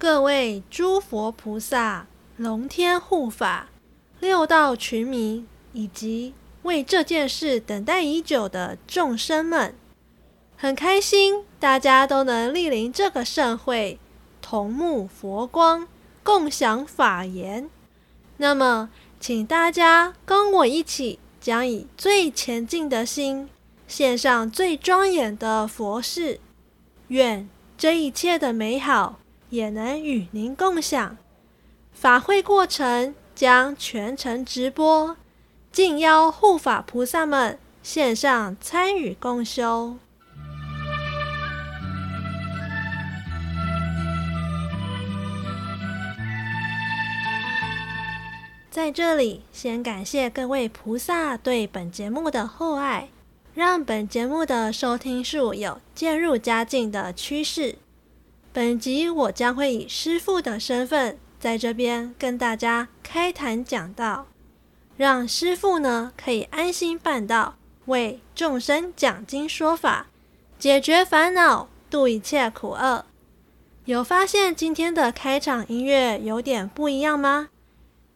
各位诸佛菩萨、龙天护法、六道群迷，以及为这件事等待已久的众生们，很开心大家都能莅临这个盛会，同沐佛光，共享法言。那么，请大家跟我一起，将以最虔敬的心，献上最庄严的佛事。愿这一切的美好也能与您共享。法会过程将全程直播，敬邀护法菩萨们线上参与共修。在这里，先感谢各位菩萨对本节目的厚爱，让本节目的收听数有渐入佳境的趋势。本集我将会以师父的身份在这边跟大家开坛讲道，让师父呢可以安心办道，为众生讲经说法，解决烦恼，度一切苦厄。有发现今天的开场音乐有点不一样吗？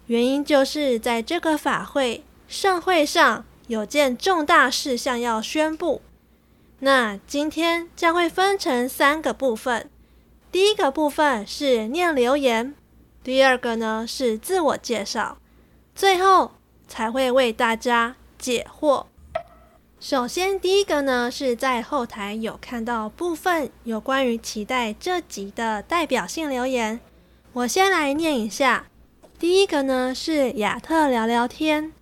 原因就是在这个法会盛会上有件重大事项要宣布。那今天将会分成三个部分，第一个部分是念留言，第二个呢是自我介绍，最后才会为大家解惑。首先，第一个呢是在后台有看到部分有关于期待这集的代表性留言，我先来念一下。第一个呢是亚特聊聊天，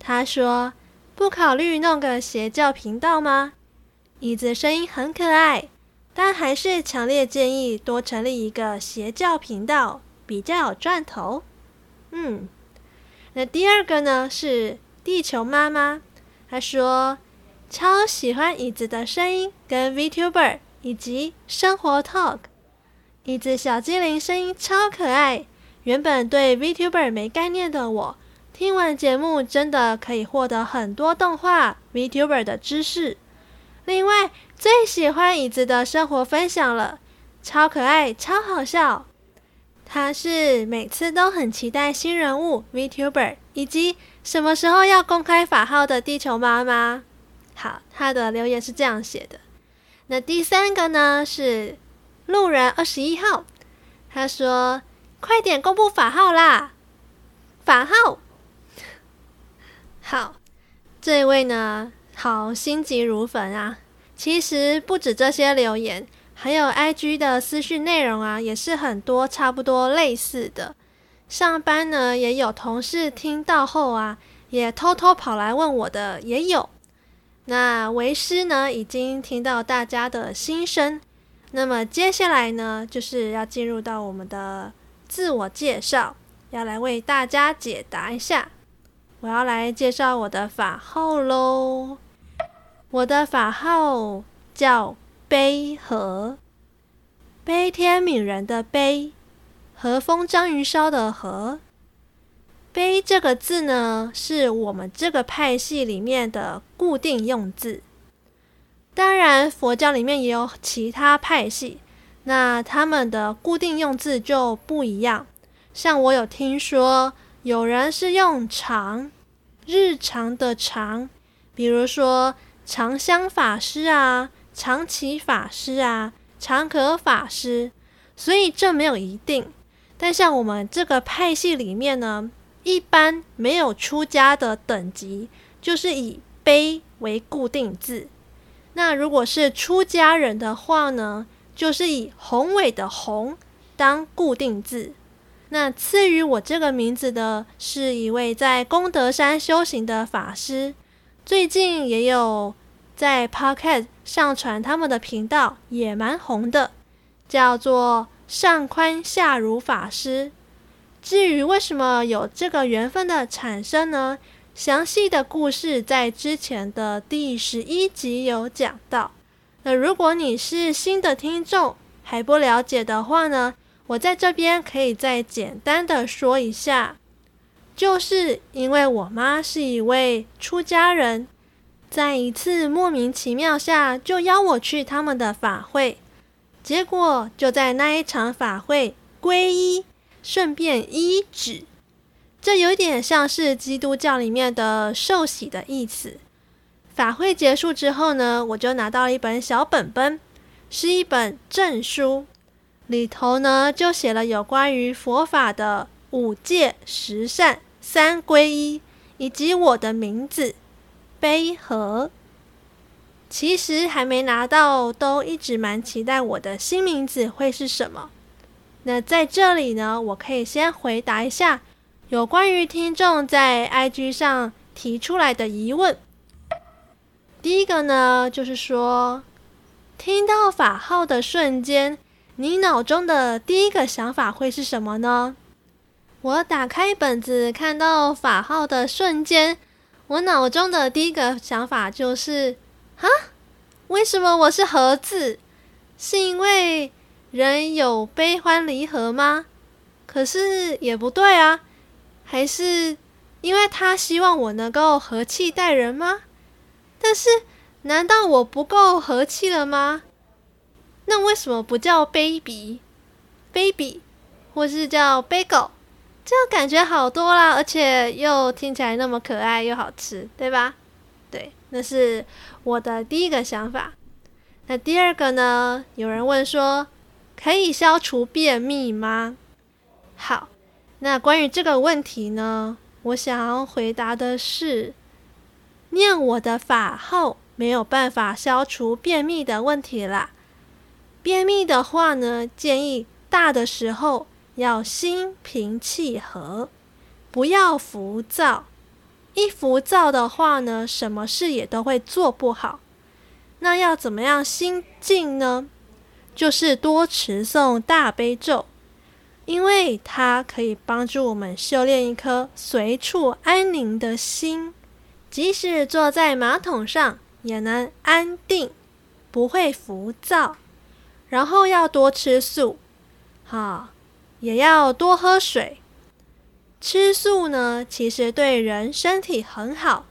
他说不考虑弄个邪教频道吗？椅子声音很可爱，但还是强烈建议多成立一个邪教频道，比较有赚头。嗯，那第二个呢是地球妈妈，她说超喜欢椅子的声音跟 VTuber 以及生活 Talk，椅子小精灵声音超可爱。原本对 VTuber 没概念的我，听完节目真的可以获得很多动画 VTuber 的知识。另外，最喜欢椅子的生活分享了，超可爱，超好笑。他是每次都很期待新人物 VTuber，以及什么时候要公开法号的地球妈妈。好，他的留言是这样写的。那第三个呢是路人二十一号，他说。快点公布法号啦！法号好，这位呢，好心急如焚啊！其实不止这些留言，还有 IG 的私讯内容啊，也是很多差不多类似的。上班呢，也有同事听到后啊，也偷偷跑来问我的，也有。那为师呢，已经听到大家的心声，那么接下来呢，就是要进入到我们的。自我介绍，要来为大家解答一下。我要来介绍我的法号喽。我的法号叫悲和，悲天悯人的悲，和风章鱼烧的和。悲这个字呢，是我们这个派系里面的固定用字。当然，佛教里面也有其他派系。那他们的固定用字就不一样，像我有听说有人是用常，日常的常，比如说常香法师啊、常起法师啊、常可法师，所以这没有一定。但像我们这个派系里面呢，一般没有出家的等级，就是以悲为固定字。那如果是出家人的话呢，就是以宏伟的宏当固定字。那赐予我这个名字的是一位在功德山修行的法师，最近也有在 Podcast 上传他们的频道，也蛮红的，叫做上宽下如法师。至于为什么有这个缘分的产生呢？详细的故事在之前的第十一集有讲到。那如果你是新的听众，还不了解的话呢，我在这边可以再简单的说一下，就是因为我妈是一位出家人，在一次莫名其妙下就邀我去他们的法会，结果就在那一场法会皈依，顺便医治。这有点像是基督教里面的受洗的意思。法会结束之后呢，我就拿到了一本小本本，是一本证书，里头呢就写了有关于佛法的五戒、十善、三皈依，以及我的名字悲和。其实还没拿到，都一直蛮期待我的新名字会是什么。那在这里呢，我可以先回答一下有关于听众在 IG 上提出来的疑问。第一个呢，就是说，听到法号的瞬间，你脑中的第一个想法会是什么呢？我打开本子看到法号的瞬间，我脑中的第一个想法就是。啊？为什么我是荷字？是因为人有悲欢离合吗？可是也不对啊，还是因为他希望我能够和气待人吗？但是难道我不够和气了吗？那为什么不叫 baby，baby，或是叫 bagel？这样感觉好多啦，而且又听起来那么可爱又好吃，对吧？对。那是我的第一个想法。那第二个呢？有人问说，可以消除便秘吗？好，那关于这个问题呢，我想要回答的是，念我的法号没有办法消除便秘的问题啦。便秘的话呢，建议大的时候要心平气和，不要浮躁。一浮躁的话呢，什么事也都会做不好。那要怎么样心静呢？就是多持诵大悲咒，因为它可以帮助我们修炼一颗随处安宁的心，即使坐在马桶上也能安定，不会浮躁。然后要多吃素，好，也要多喝水。吃素呢，其实对人身体很好。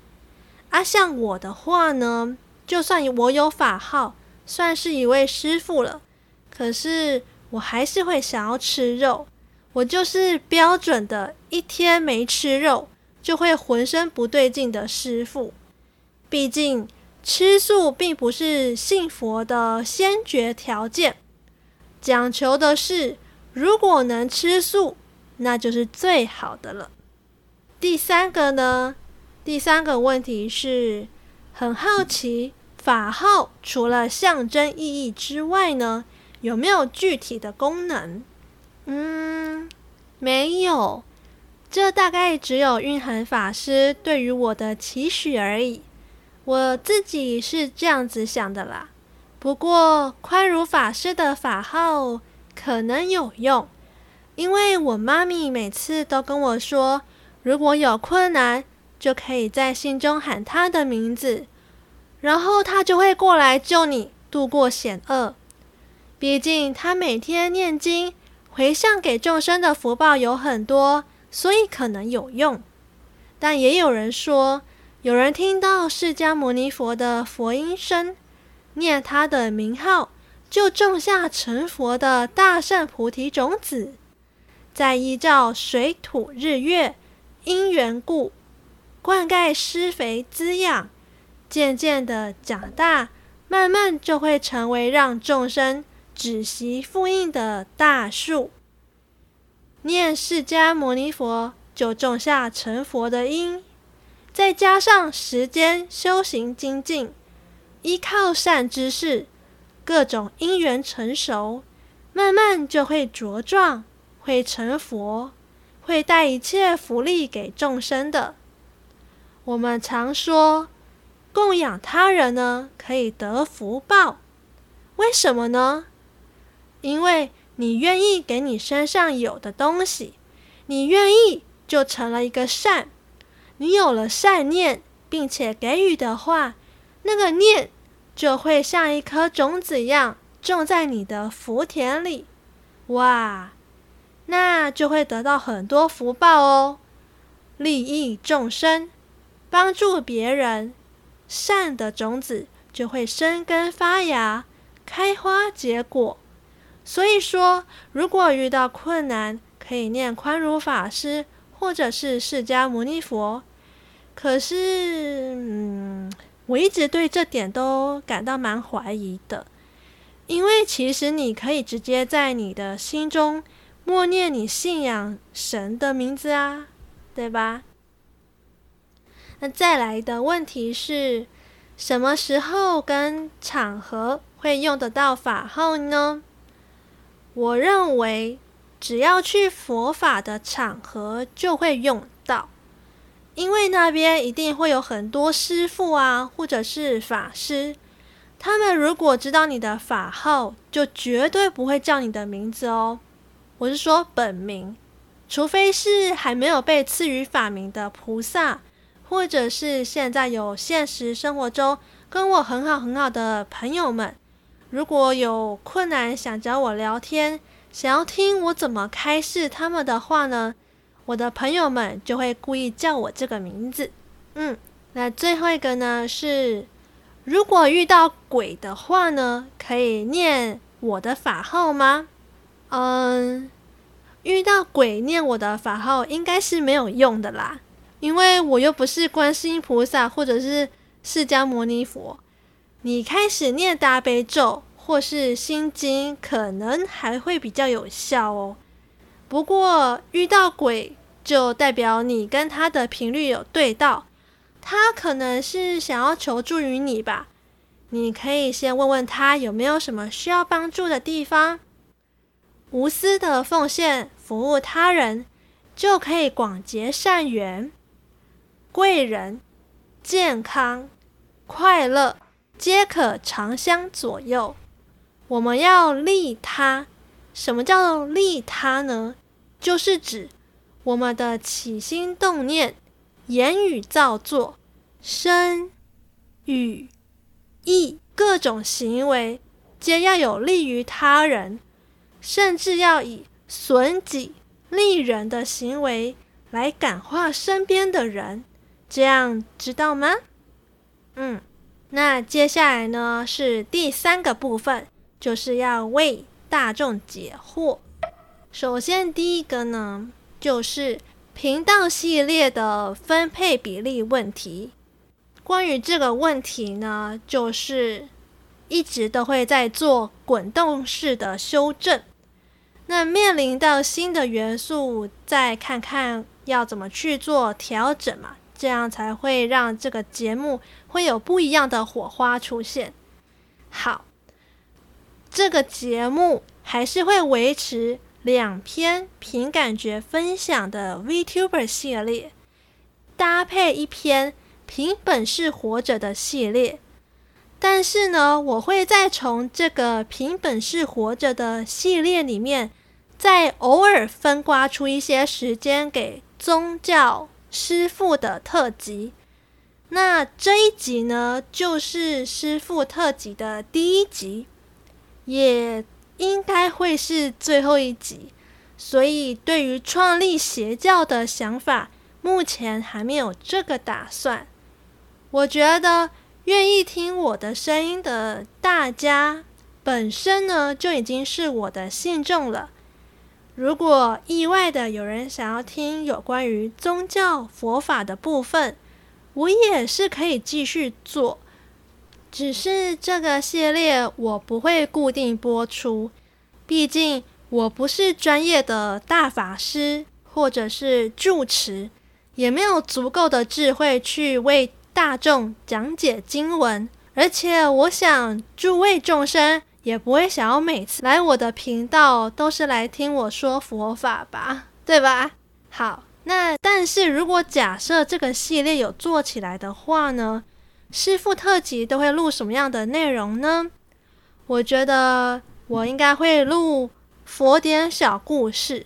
啊，像我的话呢，就算我有法号，算是一位师父了，可是我还是会想要吃肉。我就是标准的一天没吃肉就会浑身不对劲的师父。毕竟吃素并不是信佛的先决条件，讲求的是如果能吃素。那就是最好的了。第三个呢？第三个问题是，很好奇，法号除了象征意义之外呢，有没有具体的功能？嗯，没有。这大概只有蕴含法师对于我的期许而已。我自己是这样子想的啦。不过，宽如法师的法号可能有用。因为我妈咪每次都跟我说，如果有困难，就可以在心中喊她的名字，然后她就会过来救你，度过险恶。毕竟她每天念经，回向给众生的福报有很多，所以可能有用。但也有人说，有人听到释迦牟尼佛的佛音声，念他的名号，就种下成佛的大圣菩提种子。再依照水土日月因缘故，灌溉施肥滋养，渐渐的长大，慢慢就会成为让众生止息复应的大树。念释迦牟尼佛，就种下成佛的因，再加上时间修行精进，依靠善知识，各种因缘成熟，慢慢就会茁壮。会成佛，会带一切福利给众生的。我们常说，供养他人呢，可以得福报。为什么呢？因为你愿意给你身上有的东西，你愿意就成了一个善。你有了善念，并且给予的话，那个念就会像一颗种子一样种在你的福田里。哇！那就会得到很多福报哦，利益众生，帮助别人，善的种子就会生根发芽，开花结果，所以说，如果遇到困难，可以念宽如法师或者是释迦牟尼佛。可是，嗯，我一直对这点都感到蛮怀疑的，因为其实你可以直接在你的心中默念你信仰神的名字啊，对吧？那再来的问题是，什么时候跟场合会用得到法号呢？我认为，只要去佛法的场合就会用到，因为那边一定会有很多师傅啊，或者是法师，他们如果知道你的法号，就绝对不会叫你的名字哦。我是说本名，除非是还没有被赐予法名的菩萨，或者是现在有现实生活中跟我很好很好的朋友们。如果有困难想找我聊天，想要听我怎么开示他们的话呢，我的朋友们就会故意叫我这个名字。嗯，那最后一个呢是，如果遇到鬼的话呢，可以念我的法号吗？嗯，遇到鬼念我的法号应该是没有用的啦，因为我又不是观世音菩萨或者是释迦牟尼佛。你开始念大悲咒或是心经，可能还会比较有效哦。不过遇到鬼，就代表你跟他的频率有对到，他可能是想要求助于你吧。你可以先问问他有没有什么需要帮助的地方，无私的奉献服务他人，就可以广结善缘，贵人、健康、快乐。皆可常相左右。我们要利他。什么叫利他呢？就是指我们的起心动念、言语造作、身、语、意各种行为，皆要有利于他人，甚至要以损己利人的行为来感化身边的人。这样知道吗？嗯。那接下来呢，是第三个部分，就是要为大众解惑。首先，第一个呢，就是频道系列的分配比例问题。关于这个问题呢，就是一直都会在做滚动式的修正。那面临到新的元素，再看看要怎么去做调整嘛。这样才会让这个节目会有不一样的火花出现。好，这个节目还是会维持两篇凭感觉分享的 VTuber 系列，搭配一篇凭本事活着的系列。但是呢，我会再从这个凭本事活着的系列里面，再偶尔分刮出一些时间给宗教。师父的特辑，那这一集呢，就是师傅特辑的第一集，也应该会是最后一集。所以，对于创立邪教的想法，目前还没有这个打算。我觉得，愿意听我的声音的大家，本身呢，就已经是我的信众了。如果意外的有人想要听有关于宗教佛法的部分，我也是可以继续做，只是这个系列我不会固定播出，毕竟我不是专业的大法师或者是住持，也没有足够的智慧去为大众讲解经文，而且我想诸位众生。也不会想要每次来我的频道都是来听我说佛法吧，对吧？好，那但是如果假设这个系列有做起来的话呢，师傅特辑都会录什么样的内容呢？我觉得我应该会录佛典小故事，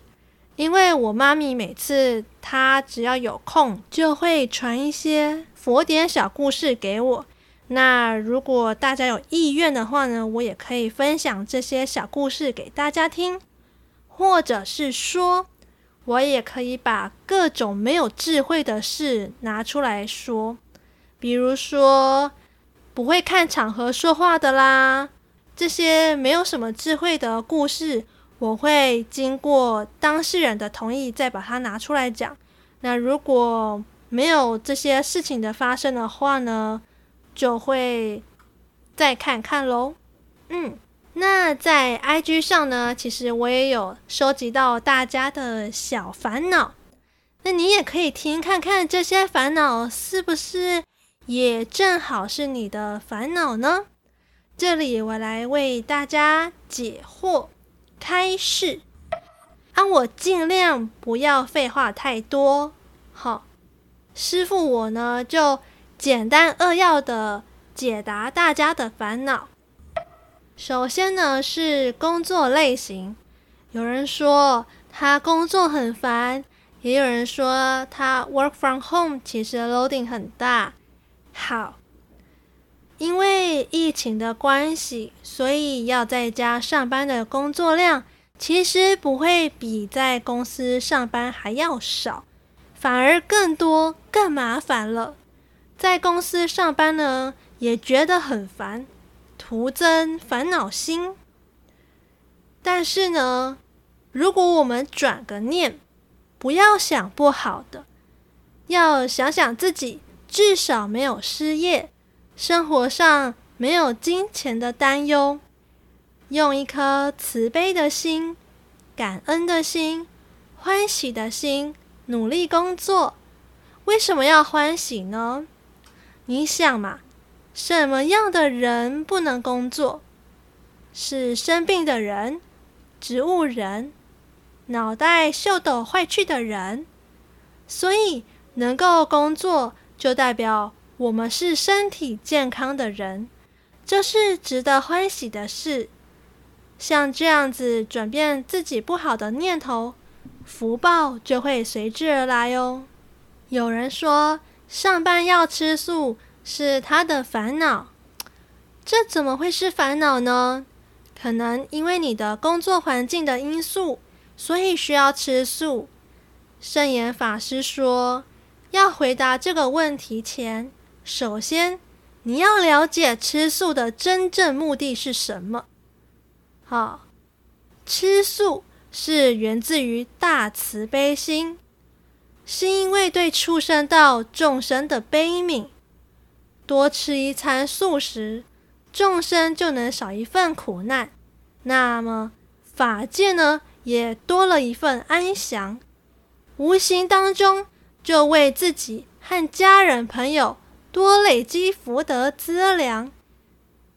因为我妈咪每次她只要有空就会传一些佛典小故事给我。那如果大家有意愿的话呢，我也可以分享这些小故事给大家听，或者是说，我也可以把各种没有智慧的事拿出来说，比如说不会看场合说话的啦，这些没有什么智慧的故事，我会经过当事人的同意再把它拿出来讲。那如果没有这些事情的发生的话呢，就会再看看喽。嗯，那在 IG 上呢，其实我也有收集到大家的小烦恼，那你也可以听看看这些烦恼是不是也正好是你的烦恼呢？这里我来为大家解惑开示，啊，我尽量不要废话太多。好，师傅我呢就简单扼要的解答大家的烦恼。首先呢是工作类型，有人说他工作很烦，也有人说他 work from home 其实 loading 很大。好。因为疫情的关系，所以要在家上班的工作量其实不会比在公司上班还要少，反而更多、更麻烦了。在公司上班呢，也觉得很烦，徒增烦恼心。但是呢，如果我们转个念，不要想不好的，要想想自己至少没有失业。生活上没有金钱的担忧，用一颗慈悲的心、感恩的心、欢喜的心努力工作。为什么要欢喜呢？你想嘛，什么样的人不能工作？是生病的人、植物人、脑袋秀逗坏去的人。所以能够工作，就代表。我们是身体健康的人，这是值得欢喜的事。像这样子转变自己不好的念头，福报就会随之而来哟。有人说上班要吃素是他的烦恼，这怎么会是烦恼呢？可能因为你的工作环境的因素，所以需要吃素。圣严法师说，要回答这个问题前。首先，你要了解吃素的真正目的是什么？好，吃素是源自于大慈悲心，是因为对畜生道众生的悲悯。多吃一餐素食，众生就能少一份苦难，那么法界呢，也多了一份安详。无形当中，就为自己和家人朋友。多累积福德资粮，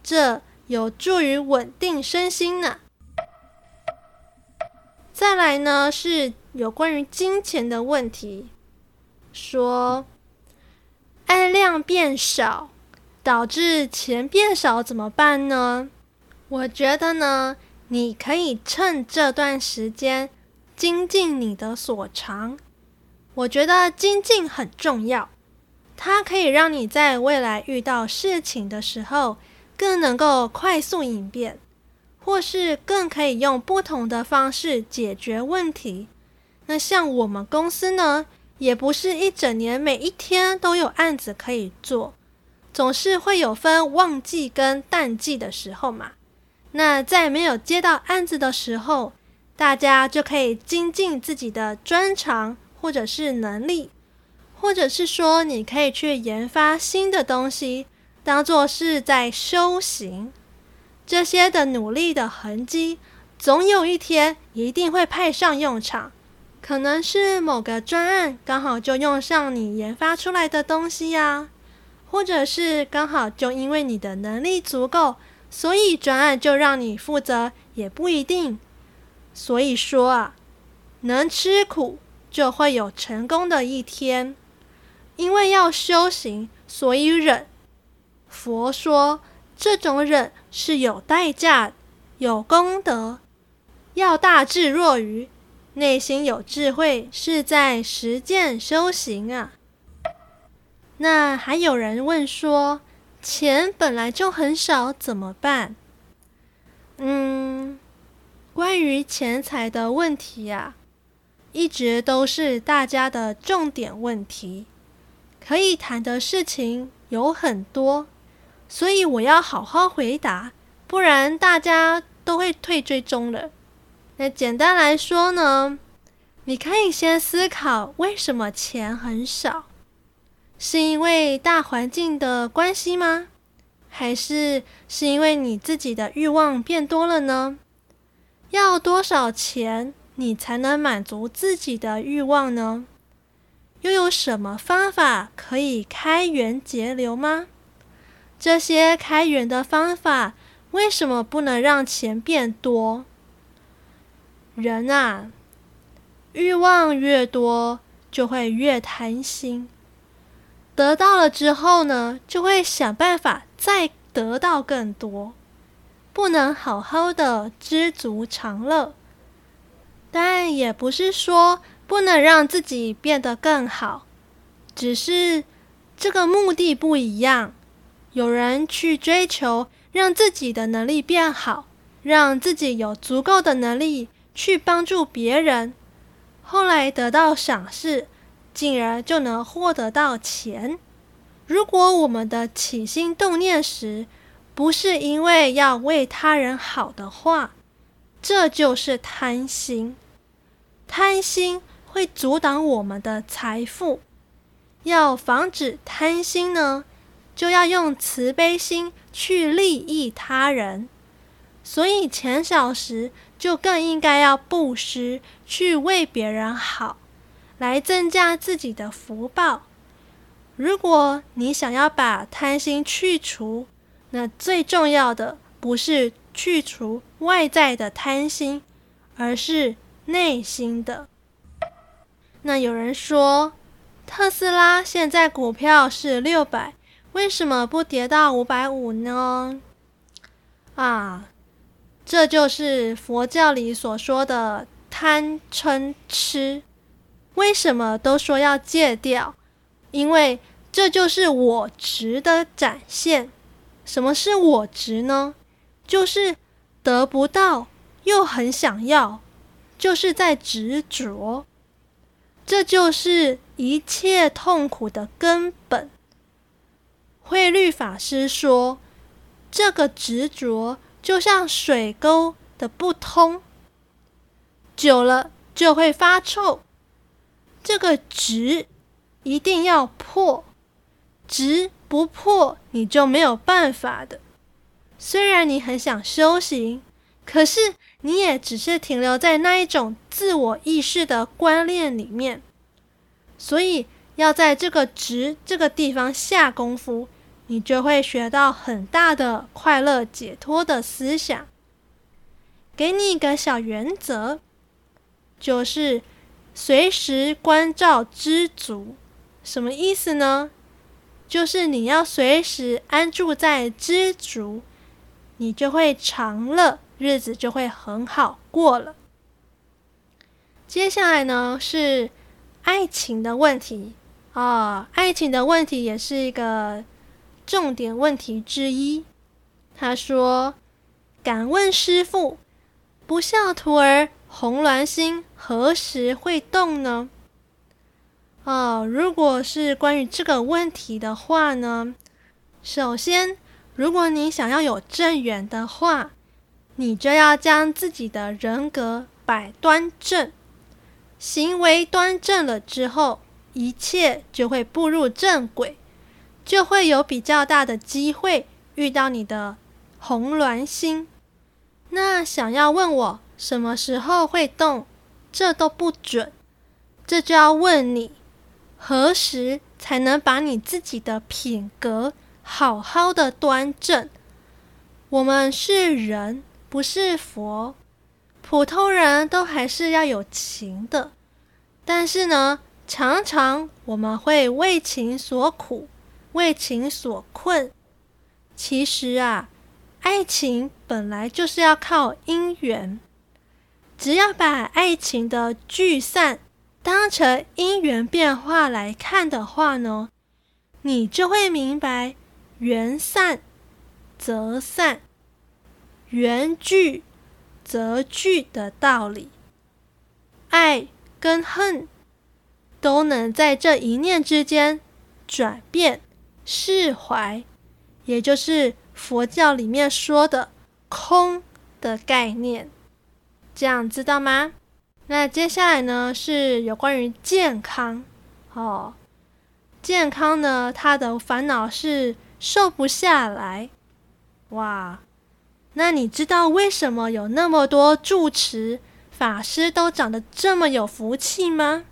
这有助于稳定身心呢。再来呢，是有关于金钱的问题，说爱量变少，导致钱变少怎么办呢？我觉得呢，你可以趁这段时间精进你的所长。我觉得精进很重要。它可以让你在未来遇到事情的时候，更能够快速应变，或是更可以用不同的方式解决问题。那像我们公司呢，也不是一整年每一天都有案子可以做，总是会有分旺季跟淡季的时候嘛。那在没有接到案子的时候，大家就可以精进自己的专长或者是能力。或者是说，你可以去研发新的东西，当做是在修行。这些的努力的痕迹，总有一天一定会派上用场。可能是某个专案刚好就用上你研发出来的东西呀，或者是刚好就因为你的能力足够，所以专案就让你负责，也不一定。所以说啊，能吃苦就会有成功的一天。因为要修行，所以忍。佛说，这种忍是有代价、有功德。要大智若愚，内心有智慧，是在实践修行啊。那还有人问说，钱本来就很少，怎么办？嗯，关于钱财的问题呀，一直都是大家的重点问题。可以谈的事情有很多，所以我要好好回答，不然大家都会退追踪了。那简单来说呢，你可以先思考为什么钱很少，是因为大环境的关系吗？还是是因为你自己的欲望变多了呢？要多少钱你才能满足自己的欲望呢？又有什么方法可以开源节流吗？这些开源的方法为什么不能让钱变多？人啊，欲望越多就会越贪心，得到了之后呢，就会想办法再得到更多，不能好好的知足常乐。但也不是说不能让自己变得更好，只是这个目的不一样。有人去追求让自己的能力变好，让自己有足够的能力去帮助别人，后来得到赏识，进而就能获得到钱。如果我们的起心动念时不是因为要为他人好的话，这就是贪心。贪心会阻挡我们的财富。要防止贪心呢，就要用慈悲心去利益他人。所以钱少时，就更应该要布施，去为别人好，来增加自己的福报。如果你想要把贪心去除，那最重要的不是去除外在的贪心，而是内心的。那有人说，特斯拉现在股票是六百，为什么不跌到五百五呢？啊，这就是佛教里所说的贪嗔痴。为什么都说要戒掉？因为这就是我执的展现。什么是我执呢？就是得不到又很想要。就是在执着，这就是一切痛苦的根本。慧律法师说，这个执着就像水沟的不通，久了就会发臭。这个执一定要破，执不破你就没有办法的。虽然你很想修行，可是。你也只是停留在那一种自我意识的观念里面，所以要在这个值这个地方下功夫，你就会学到很大的快乐解脱的思想。给你一个小原则，就是随时关照知足。什么意思呢？就是你要随时安住在知足，你就会长乐。日子就会很好过了。接下来呢，是爱情的问题啊，哦，爱情的问题也是一个重点问题之一。他说：“敢问师父，不孝徒儿红鸾心何时会动呢？”哦，如果是关于这个问题的话呢，首先，如果你想要有正缘的话，你就要将自己的人格摆端正，行为端正了之后，一切就会步入正轨，就会有比较大的机会遇到你的红鸾星。那想要问我什么时候会动，这都不准，这就要问你何时才能把你自己的品格好好的端正。我们是人。不是佛，普通人都还是要有情的。但是呢，常常我们会为情所苦，为情所困。其实啊，爱情本来就是要靠因缘。只要把爱情的聚散当成因缘变化来看的话呢，你就会明白缘散则散。缘聚则聚的道理，爱跟恨都能在这一念之间转变释怀，也就是佛教里面说的空的概念，这样知道吗？那接下来呢，是有关于健康哦。健康呢，它的烦恼是瘦不下来。哇，那你知道为什么有那么多住持法师都长得这么有福气吗？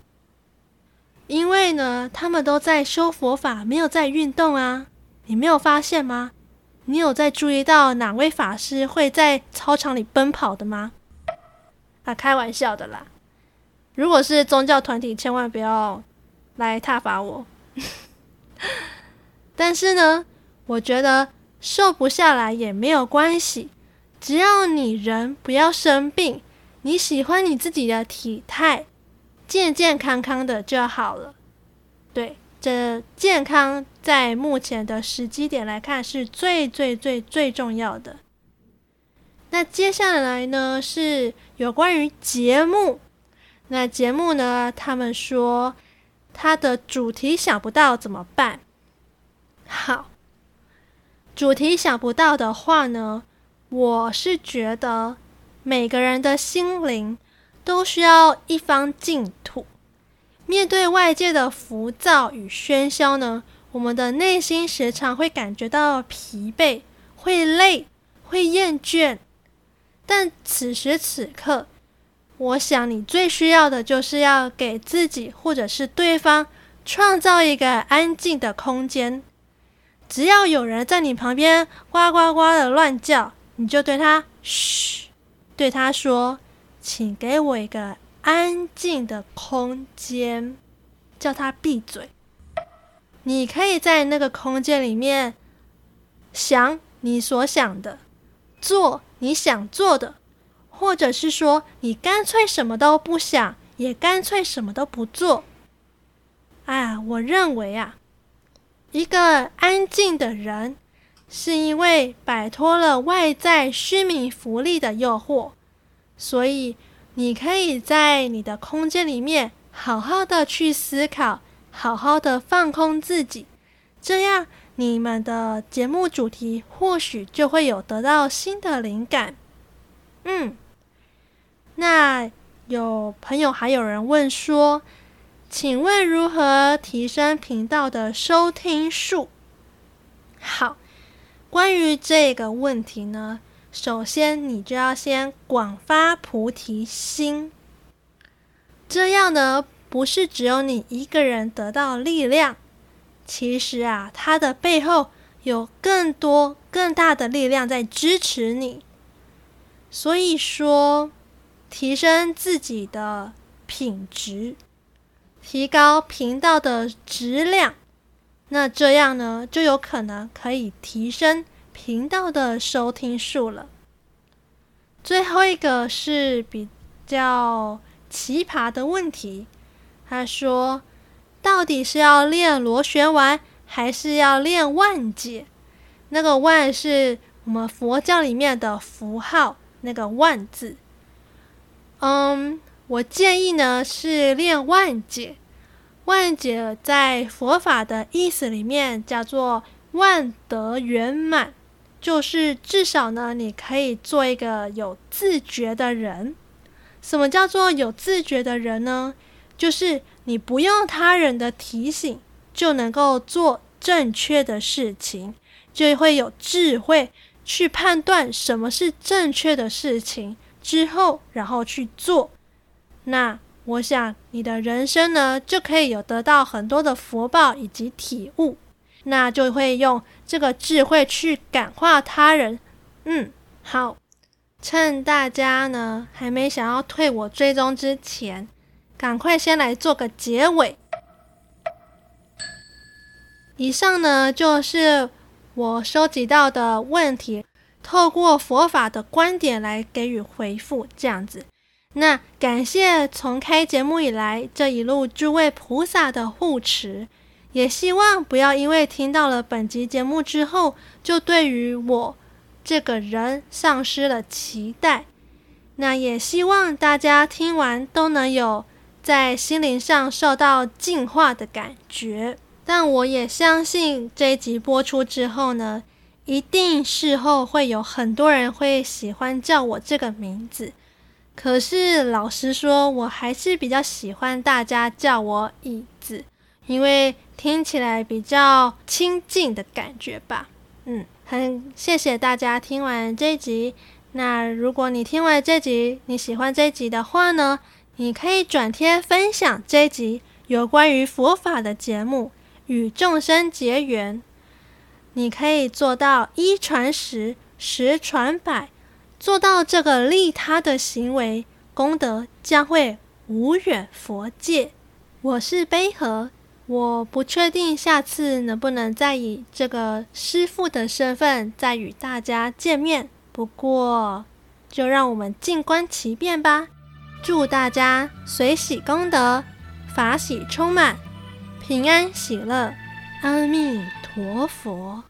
因为呢，他们都在修佛法，没有在运动啊。你没有发现吗？你有在注意到哪位法师会在操场里奔跑的吗？啊，开玩笑的啦！如果是宗教团体，千万不要来踏伐我。但是呢，我觉得瘦不下来也没有关系，只要你人不要生病，你喜欢你自己的体态，健健康康的就好了。对。这健康在目前的时机点来看是最最最最重要的。那接下来呢，是有关于节目。那节目呢，他们说他的主题想不到怎么办？好，主题想不到的话呢，我是觉得每个人的心灵都需要一方净土。面对外界的浮躁与喧嚣呢，我们的内心时常会感觉到疲惫、会累、会厌倦。但此时此刻，我想你最需要的就是要给自己或者是对方创造一个安静的空间。只要有人在你旁边呱呱呱的乱叫，你就对他嘘，对他说：“请给我一个。”安静的空间，叫他闭嘴。你可以在那个空间里面想你所想的，做你想做的，或者是说你干脆什么都不想，也干脆什么都不做。哎，我认为啊，一个安静的人，是因为摆脱了外在虚名浮利的诱惑，所以。你可以在你的空间里面好好的去思考，好好的放空自己，这样你们的节目主题或许就会有得到新的灵感。嗯，那有朋友还有人问说，请问如何提升频道的收听数？好，关于这个问题呢，首先，你就要先广发菩提心，这样呢，不是只有你一个人得到力量，其实啊，它的背后有更多、更大的力量在支持你。所以说，提升自己的品质，提高频道的质量，那这样呢，就有可能可以提升。频道的收听数了。最后一个是比较奇葩的问题，他说：“到底是要练螺旋丸，还是要练万解？那个万是我们佛教里面的符号，那个万字。嗯，我建议呢是练万解。万解在佛法的意思里面叫做万德圆满。”就是至少呢，你可以做一个有自觉的人。什么叫做有自觉的人呢？就是你不用他人的提醒，就能够做正确的事情，就会有智慧去判断什么是正确的事情之后，然后去做。那我想你的人生呢，就可以有得到很多的福报以及体悟。那就会用这个智慧去感化他人。嗯，好，趁大家呢还没想要退我追踪之前，赶快先来做个结尾。以上呢就是我收集到的问题，透过佛法的观点来给予回复，这样子。那感谢从开节目以来这一路诸位菩萨的护持。也希望不要因为听到了本集节目之后，就对于我这个人丧失了期待。那也希望大家听完都能有在心灵上受到净化的感觉。但我也相信这一集播出之后呢，一定事后会有很多人会喜欢叫我这个名字。可是老实说，我还是比较喜欢大家叫我椅子，因为听起来比较亲近的感觉吧。嗯，很谢谢大家听完这集。那如果你听完这集，你喜欢这集的话呢，你可以转贴分享这集有关于佛法的节目，与众生结缘。你可以做到一传十，十传百。做到这个利他的行为，功德将会无远佛界。我是悲和，我不确定下次能不能再以这个师父的身份再与大家见面。不过，就让我们静观其变吧。祝大家随喜功德，法喜充满，平安喜乐，阿弥陀佛。